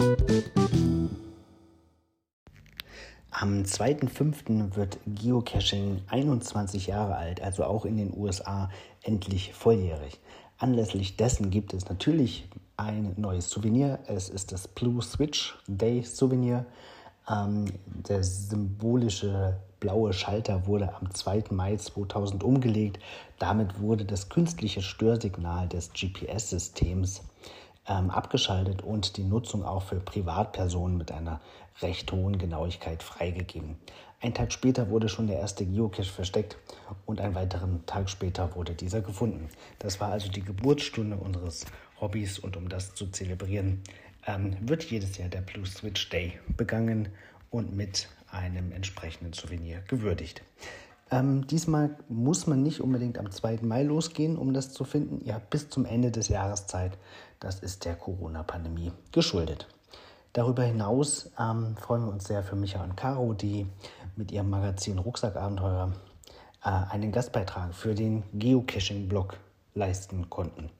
Am 2.5. wird Geocaching 21 Jahre alt, also auch in den USA endlich volljährig. Anlässlich dessen gibt es natürlich ein neues Souvenir. Es ist das Blue Switch Day Souvenir. Ähm, der symbolische blaue Schalter wurde am 2. Mai 2000 umgelegt. Damit wurde das künstliche Störsignal des GPS-Systems ähm, abgeschaltet und die Nutzung auch für Privatpersonen mit einer recht hohen Genauigkeit freigegeben. Ein Tag später wurde schon der erste Geocache versteckt und einen weiteren Tag später wurde dieser gefunden. Das war also die Geburtsstunde unseres Hobbys und um das zu zelebrieren, ähm, wird jedes Jahr der Blue Switch Day begangen und mit einem entsprechenden Souvenir gewürdigt. Ähm, diesmal muss man nicht unbedingt am 2. Mai losgehen, um das zu finden. Ihr habt bis zum Ende des Jahres Zeit. Das ist der Corona-Pandemie geschuldet. Darüber hinaus ähm, freuen wir uns sehr für Micha und Caro, die mit ihrem Magazin Rucksackabenteuer äh, einen Gastbeitrag für den Geocaching-Blog leisten konnten.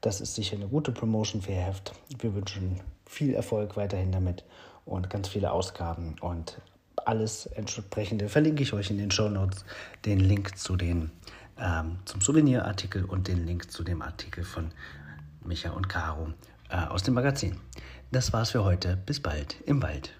Das ist sicher eine gute Promotion für Ihr Heft. Wir wünschen viel Erfolg weiterhin damit und ganz viele Ausgaben und alles entsprechende verlinke ich euch in den Show Notes. Den Link zu den, ähm, zum Souvenirartikel und den Link zu dem Artikel von Micha und Caro äh, aus dem Magazin. Das war's für heute. Bis bald im Wald.